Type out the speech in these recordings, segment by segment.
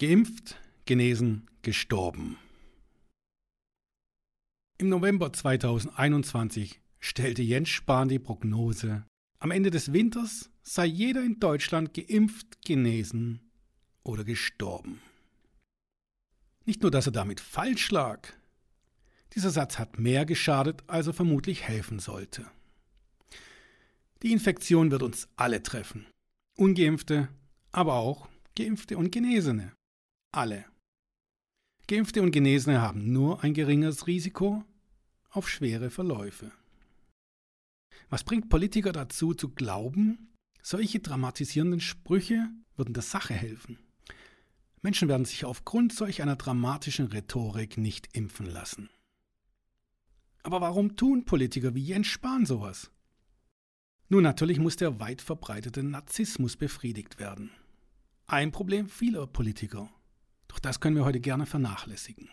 Geimpft, genesen, gestorben. Im November 2021 stellte Jens Spahn die Prognose, am Ende des Winters sei jeder in Deutschland geimpft, genesen oder gestorben. Nicht nur, dass er damit falsch lag, dieser Satz hat mehr geschadet, als er vermutlich helfen sollte. Die Infektion wird uns alle treffen. Ungeimpfte, aber auch Geimpfte und Genesene. Alle. Geimpfte und Genesene haben nur ein geringeres Risiko auf schwere Verläufe. Was bringt Politiker dazu zu glauben, solche dramatisierenden Sprüche würden der Sache helfen? Menschen werden sich aufgrund solch einer dramatischen Rhetorik nicht impfen lassen. Aber warum tun Politiker wie Jens Spahn sowas? Nun, natürlich muss der weit verbreitete Narzissmus befriedigt werden. Ein Problem vieler Politiker. Doch das können wir heute gerne vernachlässigen.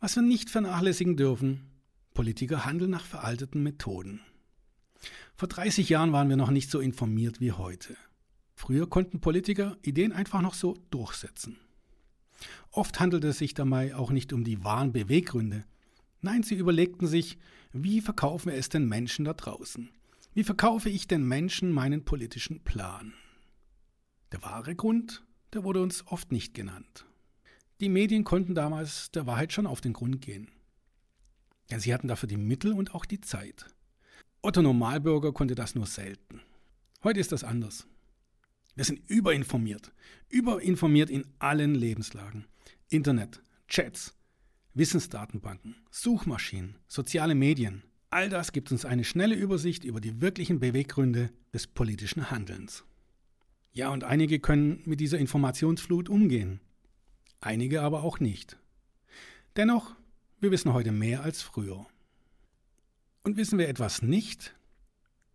Was wir nicht vernachlässigen dürfen, Politiker handeln nach veralteten Methoden. Vor 30 Jahren waren wir noch nicht so informiert wie heute. Früher konnten Politiker Ideen einfach noch so durchsetzen. Oft handelte es sich dabei auch nicht um die wahren Beweggründe. Nein, sie überlegten sich, wie verkaufen wir es den Menschen da draußen? Wie verkaufe ich den Menschen meinen politischen Plan? Der wahre Grund, der wurde uns oft nicht genannt. Die Medien konnten damals der Wahrheit schon auf den Grund gehen. Ja, sie hatten dafür die Mittel und auch die Zeit. Otto Normalbürger konnte das nur selten. Heute ist das anders. Wir sind überinformiert, überinformiert in allen Lebenslagen. Internet, Chats, Wissensdatenbanken, Suchmaschinen, soziale Medien, all das gibt uns eine schnelle Übersicht über die wirklichen Beweggründe des politischen Handelns. Ja, und einige können mit dieser Informationsflut umgehen, einige aber auch nicht. Dennoch, wir wissen heute mehr als früher. Und wissen wir etwas nicht,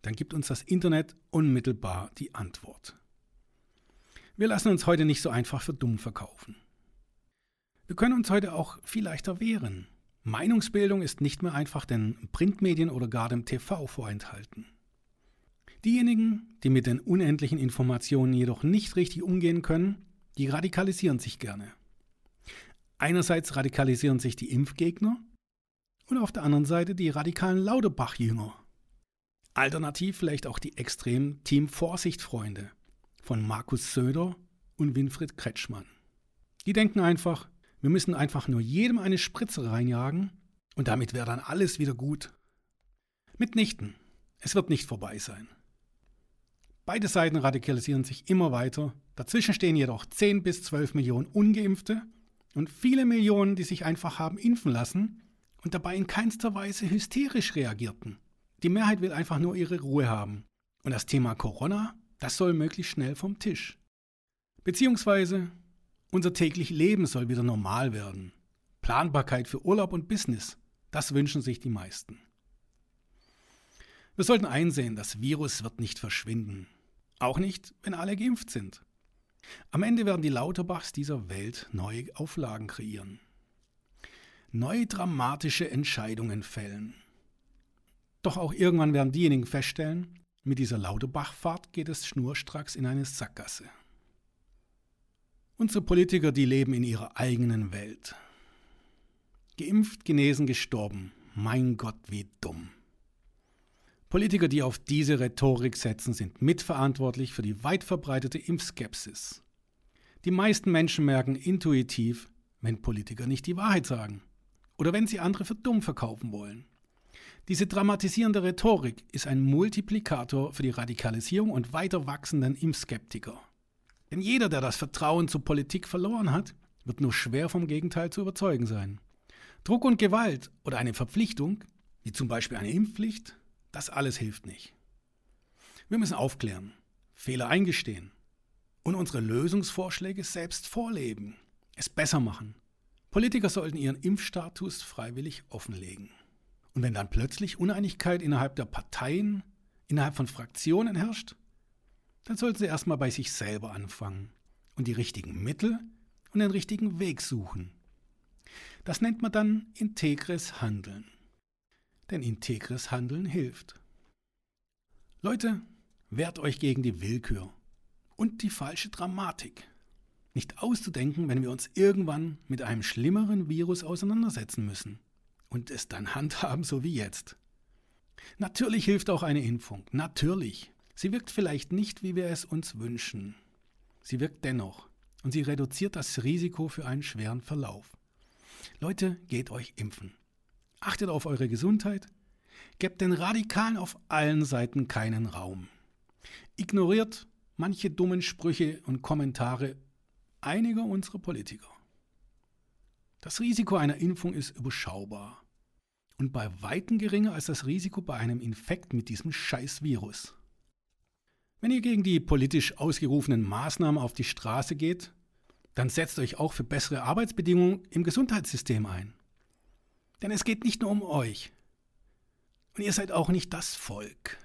dann gibt uns das Internet unmittelbar die Antwort. Wir lassen uns heute nicht so einfach für dumm verkaufen. Wir können uns heute auch viel leichter wehren. Meinungsbildung ist nicht mehr einfach den Printmedien oder gar dem TV vorenthalten. Diejenigen, die mit den unendlichen Informationen jedoch nicht richtig umgehen können, die radikalisieren sich gerne. Einerseits radikalisieren sich die Impfgegner und auf der anderen Seite die radikalen Lauterbach-Jünger. Alternativ vielleicht auch die extremen Team Vorsicht-Freunde, von Markus Söder und Winfried Kretschmann. Die denken einfach, wir müssen einfach nur jedem eine Spritze reinjagen und damit wäre dann alles wieder gut. Mitnichten. Es wird nicht vorbei sein. Beide Seiten radikalisieren sich immer weiter. Dazwischen stehen jedoch 10 bis 12 Millionen ungeimpfte und viele Millionen, die sich einfach haben impfen lassen und dabei in keinster Weise hysterisch reagierten. Die Mehrheit will einfach nur ihre Ruhe haben. Und das Thema Corona das soll möglichst schnell vom Tisch. Beziehungsweise unser täglich Leben soll wieder normal werden. Planbarkeit für Urlaub und Business, das wünschen sich die meisten. Wir sollten einsehen, das Virus wird nicht verschwinden. Auch nicht, wenn alle geimpft sind. Am Ende werden die Lauterbachs dieser Welt neue Auflagen kreieren. Neue dramatische Entscheidungen fällen. Doch auch irgendwann werden diejenigen feststellen, mit dieser Laudebachfahrt geht es schnurstracks in eine Sackgasse. Unsere Politiker, die leben in ihrer eigenen Welt. Geimpft, genesen, gestorben. Mein Gott, wie dumm. Politiker, die auf diese Rhetorik setzen, sind mitverantwortlich für die weit verbreitete Impfskepsis. Die meisten Menschen merken intuitiv, wenn Politiker nicht die Wahrheit sagen oder wenn sie andere für dumm verkaufen wollen. Diese dramatisierende Rhetorik ist ein Multiplikator für die Radikalisierung und weiter wachsenden Impfskeptiker. Denn jeder, der das Vertrauen zur Politik verloren hat, wird nur schwer vom Gegenteil zu überzeugen sein. Druck und Gewalt oder eine Verpflichtung, wie zum Beispiel eine Impfpflicht, das alles hilft nicht. Wir müssen aufklären, Fehler eingestehen und unsere Lösungsvorschläge selbst vorleben, es besser machen. Politiker sollten ihren Impfstatus freiwillig offenlegen. Und wenn dann plötzlich Uneinigkeit innerhalb der Parteien, innerhalb von Fraktionen herrscht, dann sollten sie erstmal bei sich selber anfangen und die richtigen Mittel und den richtigen Weg suchen. Das nennt man dann integres Handeln. Denn integres Handeln hilft. Leute, wehrt euch gegen die Willkür und die falsche Dramatik. nicht auszudenken, wenn wir uns irgendwann mit einem schlimmeren Virus auseinandersetzen müssen und es dann handhaben, so wie jetzt. Natürlich hilft auch eine Impfung, natürlich. Sie wirkt vielleicht nicht, wie wir es uns wünschen. Sie wirkt dennoch und sie reduziert das Risiko für einen schweren Verlauf. Leute, geht euch impfen. Achtet auf eure Gesundheit. Gebt den Radikalen auf allen Seiten keinen Raum. Ignoriert manche dummen Sprüche und Kommentare einiger unserer Politiker. Das Risiko einer Impfung ist überschaubar und bei weitem geringer als das Risiko bei einem Infekt mit diesem Scheißvirus. Wenn ihr gegen die politisch ausgerufenen Maßnahmen auf die Straße geht, dann setzt euch auch für bessere Arbeitsbedingungen im Gesundheitssystem ein. Denn es geht nicht nur um euch. Und ihr seid auch nicht das Volk.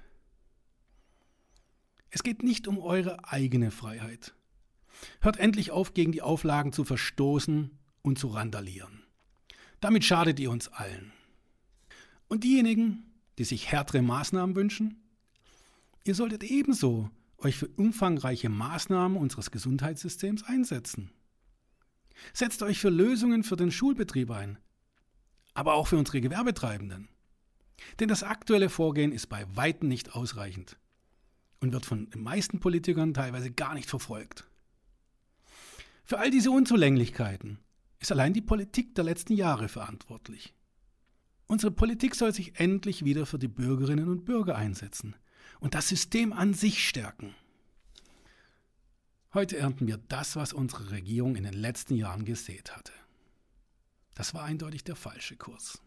Es geht nicht um eure eigene Freiheit. Hört endlich auf, gegen die Auflagen zu verstoßen und zu randalieren. Damit schadet ihr uns allen. Und diejenigen, die sich härtere Maßnahmen wünschen, ihr solltet ebenso euch für umfangreiche Maßnahmen unseres Gesundheitssystems einsetzen. Setzt euch für Lösungen für den Schulbetrieb ein, aber auch für unsere Gewerbetreibenden. Denn das aktuelle Vorgehen ist bei weitem nicht ausreichend und wird von den meisten Politikern teilweise gar nicht verfolgt. Für all diese Unzulänglichkeiten ist allein die Politik der letzten Jahre verantwortlich. Unsere Politik soll sich endlich wieder für die Bürgerinnen und Bürger einsetzen und das System an sich stärken. Heute ernten wir das, was unsere Regierung in den letzten Jahren gesät hatte. Das war eindeutig der falsche Kurs.